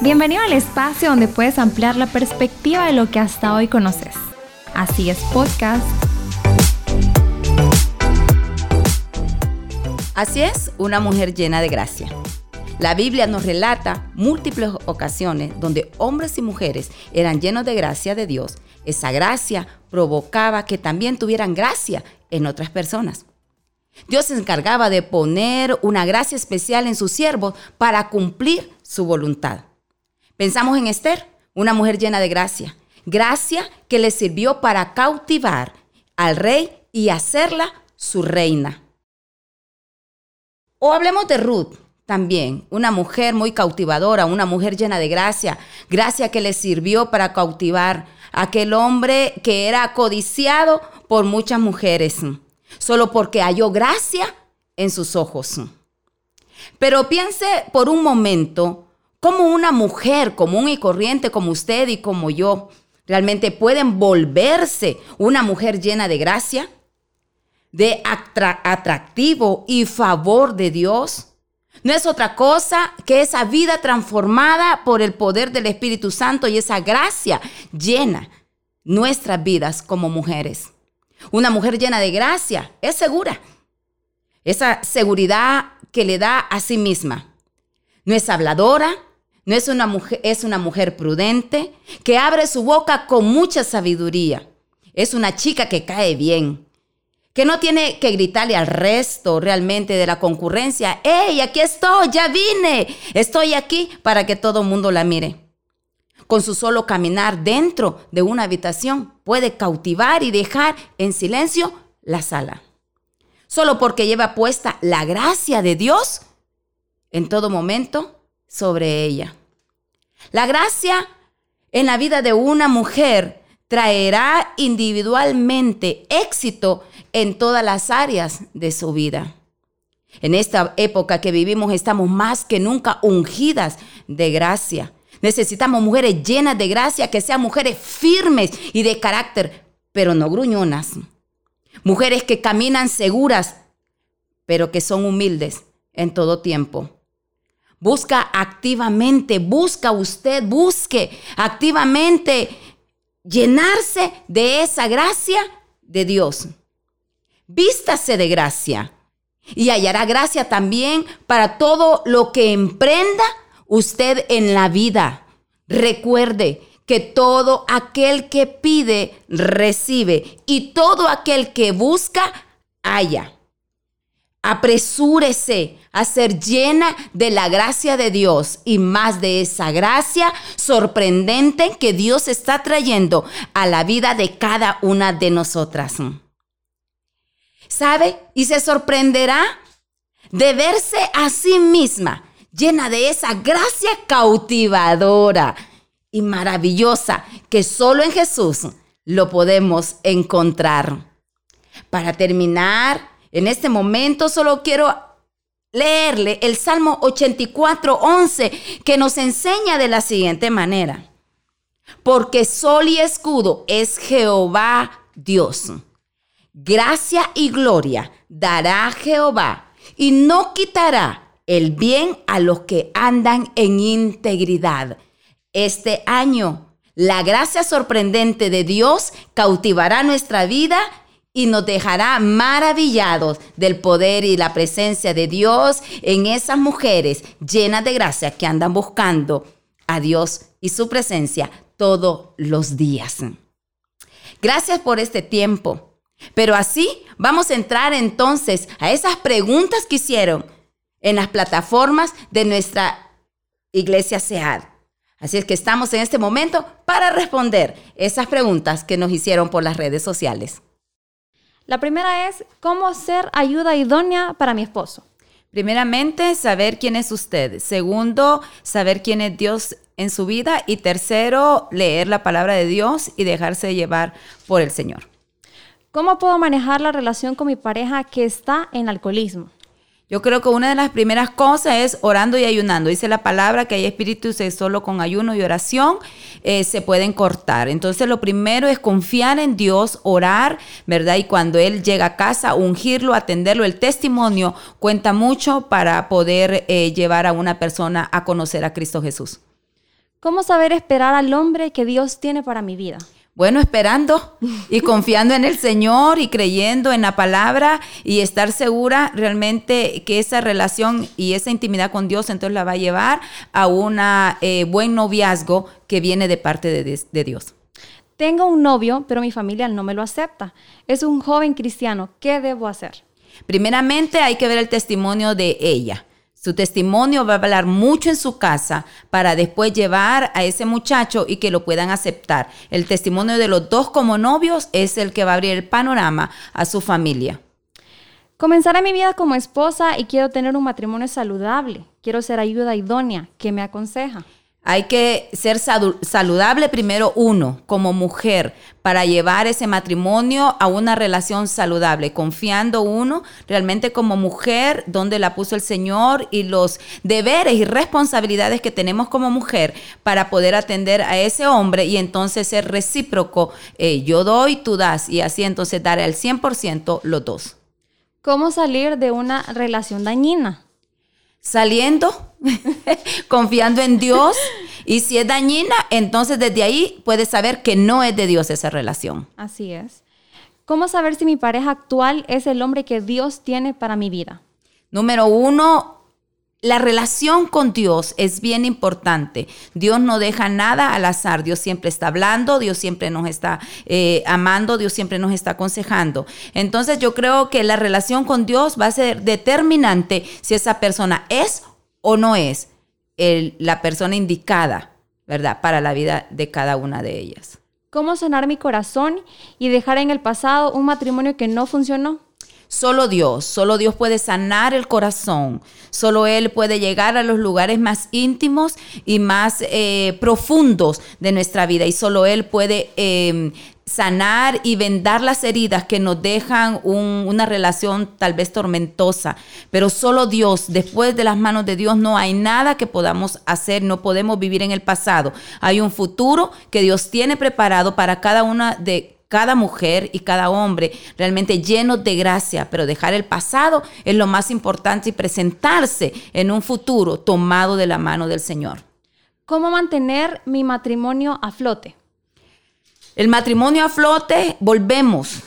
Bienvenido al espacio donde puedes ampliar la perspectiva de lo que hasta hoy conoces. Así es podcast. Así es, una mujer llena de gracia. La Biblia nos relata múltiples ocasiones donde hombres y mujeres eran llenos de gracia de Dios. Esa gracia provocaba que también tuvieran gracia en otras personas. Dios se encargaba de poner una gracia especial en sus siervos para cumplir su voluntad. Pensamos en Esther, una mujer llena de gracia. Gracia que le sirvió para cautivar al rey y hacerla su reina. O hablemos de Ruth, también, una mujer muy cautivadora, una mujer llena de gracia, gracia que le sirvió para cautivar a aquel hombre que era codiciado por muchas mujeres, solo porque halló gracia en sus ojos. Pero piense por un momento cómo una mujer común y corriente como usted y como yo realmente pueden volverse una mujer llena de gracia, de atractivo y favor de Dios no es otra cosa que esa vida transformada por el poder del Espíritu Santo y esa gracia llena nuestras vidas como mujeres. Una mujer llena de gracia es segura. Esa seguridad que le da a sí misma. No es habladora, no es una mujer, es una mujer prudente, que abre su boca con mucha sabiduría. Es una chica que cae bien, que no tiene que gritarle al resto realmente de la concurrencia, ¡Hey, aquí estoy! ¡Ya vine! Estoy aquí para que todo el mundo la mire. Con su solo caminar dentro de una habitación puede cautivar y dejar en silencio la sala. Solo porque lleva puesta la gracia de Dios en todo momento sobre ella. La gracia en la vida de una mujer traerá individualmente éxito en todas las áreas de su vida. En esta época que vivimos estamos más que nunca ungidas de gracia. Necesitamos mujeres llenas de gracia, que sean mujeres firmes y de carácter, pero no gruñonas. Mujeres que caminan seguras, pero que son humildes en todo tiempo. Busca activamente, busca usted, busque activamente llenarse de esa gracia de Dios. Vístase de gracia y hallará gracia también para todo lo que emprenda usted en la vida. Recuerde que todo aquel que pide, recibe y todo aquel que busca, halla. Apresúrese a ser llena de la gracia de Dios y más de esa gracia sorprendente que Dios está trayendo a la vida de cada una de nosotras. ¿Sabe? Y se sorprenderá de verse a sí misma llena de esa gracia cautivadora y maravillosa que solo en Jesús lo podemos encontrar. Para terminar, en este momento solo quiero leerle el Salmo 84, 11, que nos enseña de la siguiente manera. Porque sol y escudo es Jehová Dios. Gracia y gloria dará Jehová y no quitará el bien a los que andan en integridad. Este año, la gracia sorprendente de Dios cautivará nuestra vida y nos dejará maravillados del poder y la presencia de Dios en esas mujeres llenas de gracia que andan buscando a Dios y su presencia todos los días. Gracias por este tiempo. Pero así vamos a entrar entonces a esas preguntas que hicieron en las plataformas de nuestra iglesia SEAD. Así es que estamos en este momento para responder esas preguntas que nos hicieron por las redes sociales. La primera es, ¿cómo ser ayuda idónea para mi esposo? Primeramente, saber quién es usted. Segundo, saber quién es Dios en su vida. Y tercero, leer la palabra de Dios y dejarse llevar por el Señor. ¿Cómo puedo manejar la relación con mi pareja que está en alcoholismo? Yo creo que una de las primeras cosas es orando y ayunando. Dice la palabra que hay espíritus que solo con ayuno y oración eh, se pueden cortar. Entonces lo primero es confiar en Dios, orar, ¿verdad? Y cuando Él llega a casa, ungirlo, atenderlo. El testimonio cuenta mucho para poder eh, llevar a una persona a conocer a Cristo Jesús. ¿Cómo saber esperar al hombre que Dios tiene para mi vida? Bueno, esperando y confiando en el Señor y creyendo en la palabra y estar segura realmente que esa relación y esa intimidad con Dios entonces la va a llevar a un eh, buen noviazgo que viene de parte de, de Dios. Tengo un novio, pero mi familia no me lo acepta. Es un joven cristiano. ¿Qué debo hacer? Primeramente hay que ver el testimonio de ella. Su testimonio va a hablar mucho en su casa para después llevar a ese muchacho y que lo puedan aceptar. El testimonio de los dos como novios es el que va a abrir el panorama a su familia. Comenzaré mi vida como esposa y quiero tener un matrimonio saludable. Quiero ser ayuda idónea. ¿Qué me aconseja? Hay que ser saludable primero uno, como mujer, para llevar ese matrimonio a una relación saludable, confiando uno realmente como mujer, donde la puso el Señor y los deberes y responsabilidades que tenemos como mujer para poder atender a ese hombre y entonces ser recíproco. Eh, yo doy, tú das y así entonces dar al 100% los dos. ¿Cómo salir de una relación dañina? Saliendo confiando en Dios. Y si es dañina, entonces desde ahí puedes saber que no es de Dios esa relación. Así es. ¿Cómo saber si mi pareja actual es el hombre que Dios tiene para mi vida? Número uno, la relación con Dios es bien importante. Dios no deja nada al azar. Dios siempre está hablando, Dios siempre nos está eh, amando, Dios siempre nos está aconsejando. Entonces yo creo que la relación con Dios va a ser determinante si esa persona es o no es la persona indicada, ¿verdad? Para la vida de cada una de ellas. ¿Cómo sanar mi corazón y dejar en el pasado un matrimonio que no funcionó? Solo Dios, solo Dios puede sanar el corazón, solo Él puede llegar a los lugares más íntimos y más eh, profundos de nuestra vida y solo Él puede em, sanar y vendar las heridas que nos dejan una relación tal vez tormentosa. Pero solo Dios, después de las manos de Dios, no hay nada que podamos hacer, no podemos vivir en el pasado. Hay un futuro que Dios tiene preparado para cada una de cada mujer y cada hombre realmente lleno de gracia, pero dejar el pasado es lo más importante y presentarse en un futuro tomado de la mano del Señor. ¿Cómo mantener mi matrimonio a flote? El matrimonio a flote, volvemos.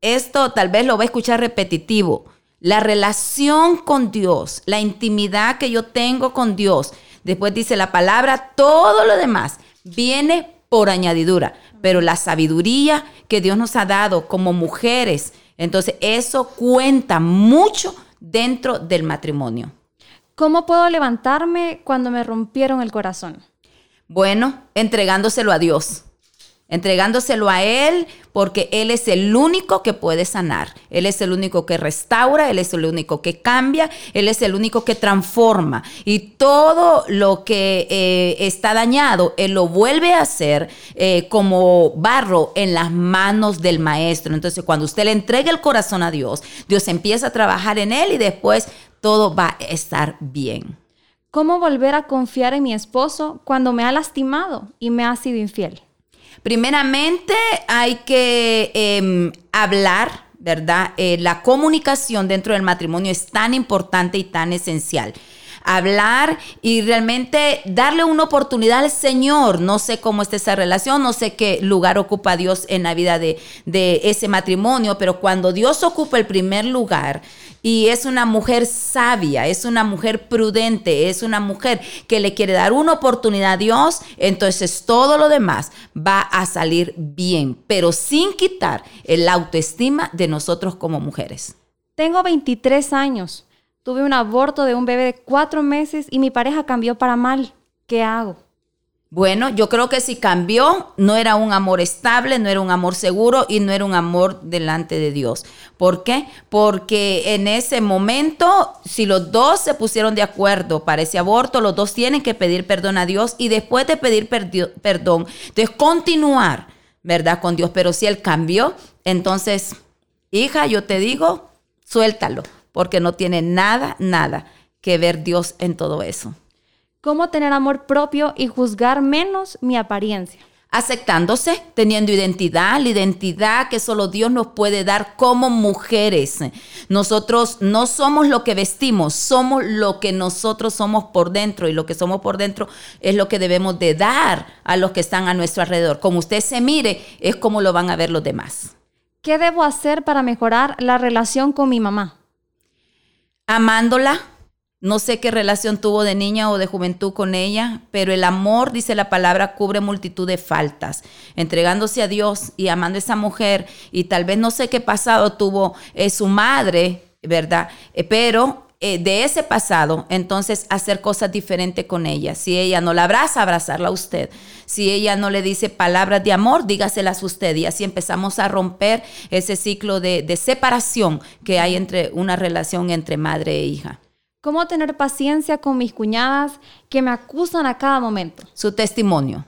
Esto tal vez lo va a escuchar repetitivo. La relación con Dios, la intimidad que yo tengo con Dios. Después dice la palabra, todo lo demás viene por añadidura. Pero la sabiduría que Dios nos ha dado como mujeres, entonces eso cuenta mucho dentro del matrimonio. ¿Cómo puedo levantarme cuando me rompieron el corazón? Bueno, entregándoselo a Dios entregándoselo a Él porque Él es el único que puede sanar, Él es el único que restaura, Él es el único que cambia, Él es el único que transforma y todo lo que eh, está dañado, Él lo vuelve a hacer eh, como barro en las manos del Maestro. Entonces cuando usted le entrega el corazón a Dios, Dios empieza a trabajar en Él y después todo va a estar bien. ¿Cómo volver a confiar en mi esposo cuando me ha lastimado y me ha sido infiel? Primeramente hay que em, hablar, ¿verdad? Eh, la comunicación dentro del matrimonio es tan importante y tan esencial hablar y realmente darle una oportunidad al Señor. No sé cómo está esa relación, no sé qué lugar ocupa Dios en la vida de, de ese matrimonio, pero cuando Dios ocupa el primer lugar, y es una mujer sabia, es una mujer prudente, es una mujer que le quiere dar una oportunidad a Dios, entonces todo lo demás va a salir bien, pero sin quitar el autoestima de nosotros como mujeres. Tengo 23 años, tuve un aborto de un bebé de cuatro meses y mi pareja cambió para mal. ¿Qué hago? Bueno, yo creo que si cambió, no era un amor estable, no era un amor seguro y no era un amor delante de Dios. ¿Por qué? Porque en ese momento, si los dos se pusieron de acuerdo para ese aborto, los dos tienen que pedir perdón a Dios y después de pedir perdón, de continuar, ¿verdad? Con Dios. Pero si él cambió, entonces, hija, yo te digo, suéltalo porque no tiene nada, nada que ver Dios en todo eso. ¿Cómo tener amor propio y juzgar menos mi apariencia? aceptándose, teniendo identidad, la identidad que solo Dios nos puede dar como mujeres. Nosotros no somos lo que vestimos, somos lo que nosotros somos por dentro y lo que somos por dentro es lo que debemos de dar a los que están a nuestro alrededor. Como usted se mire, es como lo van a ver los demás. ¿Qué debo hacer para mejorar la relación con mi mamá? Amándola, no sé qué relación tuvo de niña o de juventud con ella, pero el amor, dice la palabra, cubre multitud de faltas. Entregándose a Dios y amando a esa mujer, y tal vez no sé qué pasado tuvo su madre, ¿verdad? Eh, pero eh, de ese pasado, entonces hacer cosas diferentes con ella. Si ella no la abraza, abrazarla a usted. Si ella no le dice palabras de amor, dígaselas usted. Y así empezamos a romper ese ciclo de, de separación que hay entre una relación entre madre e hija. ¿Cómo tener paciencia con mis cuñadas que me acusan a cada momento? Su testimonio.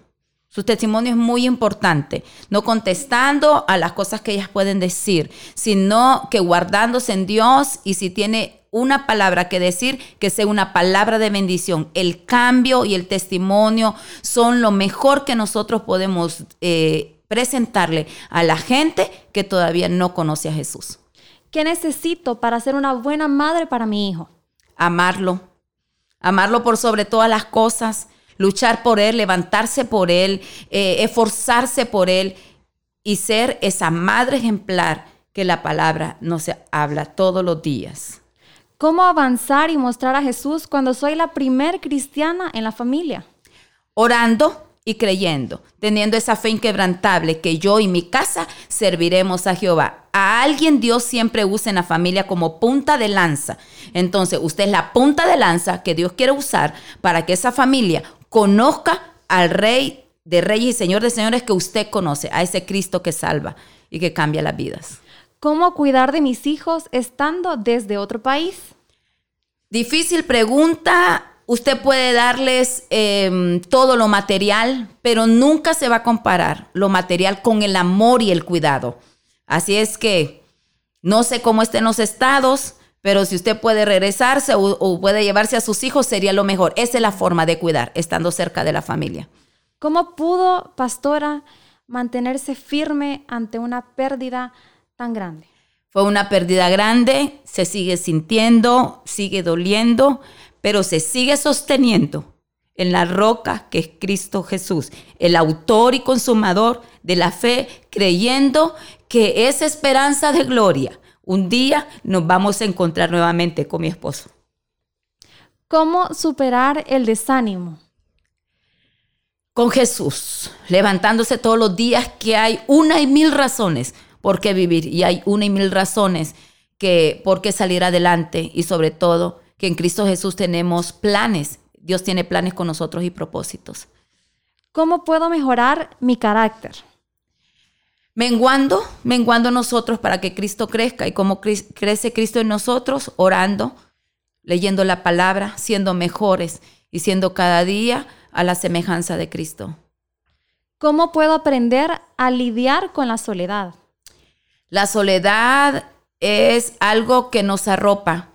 Su testimonio es muy importante, no contestando a las cosas que ellas pueden decir, sino que guardándose en Dios y si tiene una palabra que decir, que sea una palabra de bendición. El cambio y el testimonio son lo mejor que nosotros podemos eh, presentarle a la gente que todavía no conoce a Jesús. ¿Qué necesito para ser una buena madre para mi hijo? Amarlo, amarlo por sobre todas las cosas, luchar por Él, levantarse por Él, eh, esforzarse por Él y ser esa madre ejemplar que la palabra nos habla todos los días. ¿Cómo avanzar y mostrar a Jesús cuando soy la primer cristiana en la familia? Orando, y creyendo, teniendo esa fe inquebrantable que yo y mi casa serviremos a Jehová. A alguien Dios siempre usa en la familia como punta de lanza. Entonces, usted es la punta de lanza que Dios quiere usar para que esa familia conozca al Rey de Reyes y Señor de Señores que usted conoce, a ese Cristo que salva y que cambia las vidas. ¿Cómo cuidar de mis hijos estando desde otro país? Difícil pregunta Usted puede darles em, todo lo material, pero nunca se va a comparar lo material con el amor y el cuidado. Así es que no sé cómo estén los estados, pero si usted puede regresarse o, o, puede llevarse a sus hijos, sería lo mejor. Esa es la forma de cuidar, estando cerca de la familia. ¿Cómo pudo, pastora, mantenerse firme ante una pérdida tan grande? Fue una pérdida grande, se sigue sintiendo, sigue doliendo, pero se sigue sosteniendo en la roca que es Cristo Jesús, el autor y consumador de la fe, creyendo que esa esperanza de gloria, un día nos vamos a encontrar nuevamente con mi esposo. ¿Cómo superar el desánimo? Con Jesús, levantándose todos los días que hay una y mil razones por qué vivir y hay una y mil razones que por qué salir adelante y sobre todo que en Cristo Jesús tenemos planes. Dios tiene planes con nosotros y propósitos. ¿Cómo puedo mejorar mi carácter? Menguando, menguando nosotros para que Cristo crezca y cómo crece Cristo en nosotros, orando, leyendo la palabra, siendo mejores y siendo cada día a la semejanza de Cristo. ¿Cómo puedo aprender a lidiar con la soledad? La soledad es algo que nos arropa,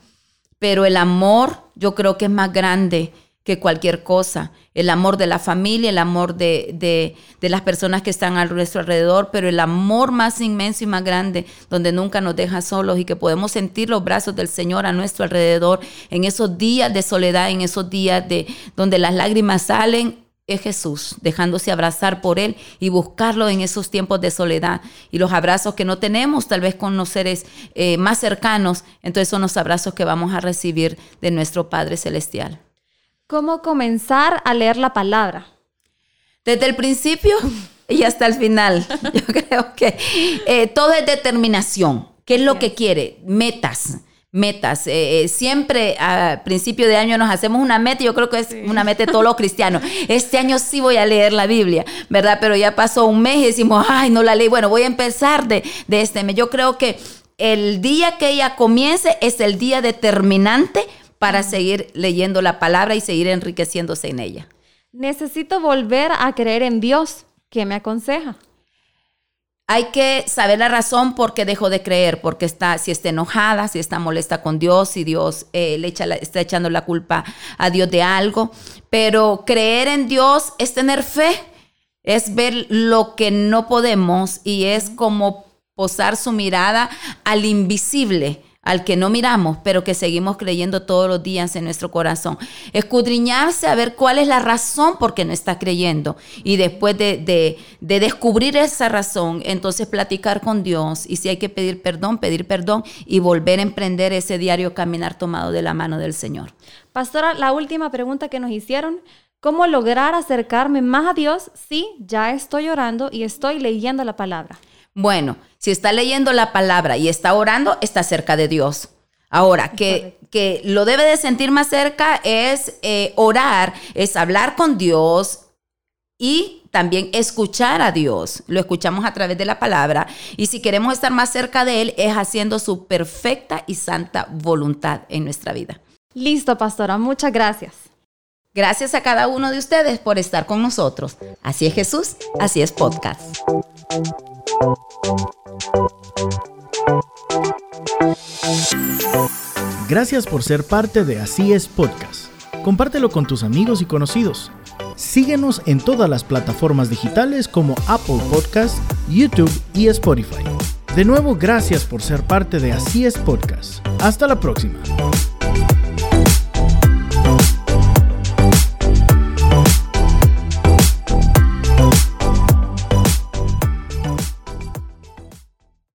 pero el amor yo creo que es más grande que cualquier cosa. El amor de la familia, el amor de, las personas que están a nuestro alrededor, pero el amor más inmenso y más grande, donde nunca nos deja solos y que podemos sentir los brazos del Señor a nuestro alrededor en esos días de soledad, en esos días de donde las lágrimas salen es Jesús, dejándose abrazar por Él y buscarlo en esos tiempos de soledad y los abrazos que no tenemos tal vez con los seres eh, más cercanos, entonces son los abrazos que vamos a recibir de nuestro Padre Celestial. ¿Cómo comenzar a leer la palabra? Desde el principio y hasta el final. Yo creo que eh, todo es determinación. ¿Qué es lo que quiere? Metas metas. Eh, eh, siempre a principio de año nos hacemos una meta, yo creo que es una meta de todos los cristianos. Este año sí voy a leer la Biblia, ¿verdad? Pero ya pasó un mes y decimos, ay, no la leí. Bueno, voy a empezar de, de este mes. Yo creo que el día que ella comience es el día determinante para seguir leyendo la palabra y seguir enriqueciéndose en ella. Necesito volver a creer en Dios. ¿Qué me aconseja? Hay que saber la razón por qué dejó de creer, porque está, si está enojada, si está molesta con Dios, si Dios eh, le echa está echando la culpa a Dios de algo. Pero creer en Dios es tener fe, es ver lo que no podemos y es como posar su mirada al invisible al que no miramos, pero que seguimos creyendo todos los días en nuestro corazón. Escudriñarse a ver cuál es la razón por qué no está creyendo. Y después de, descubrir esa razón, entonces platicar con Dios. Y si hay que pedir perdón, pedir perdón y volver a emprender ese diario caminar tomado de la mano del Señor. Pastora, la última pregunta que nos hicieron. ¿Cómo lograr acercarme más a Dios si ya estoy orando y estoy leyendo la palabra? Bueno, si está leyendo la palabra y está orando, está cerca de Dios. Ahora, que, que lo debe de sentir más cerca es eh, orar, es hablar con Dios y también escuchar a Dios. Lo escuchamos a través de la palabra. Y si queremos estar más cerca de Él, es haciendo su perfecta y santa voluntad en nuestra vida. Listo, pastora. Muchas gracias. Gracias a cada uno de ustedes por estar con nosotros. Así es Jesús, así es podcast. Gracias por ser parte de Así es Podcast. Compártelo con tus amigos y conocidos. Síguenos en todas las plataformas digitales como Apple Podcast, YouTube y Spotify. De nuevo, gracias por ser parte de Así es Podcast. Hasta la próxima.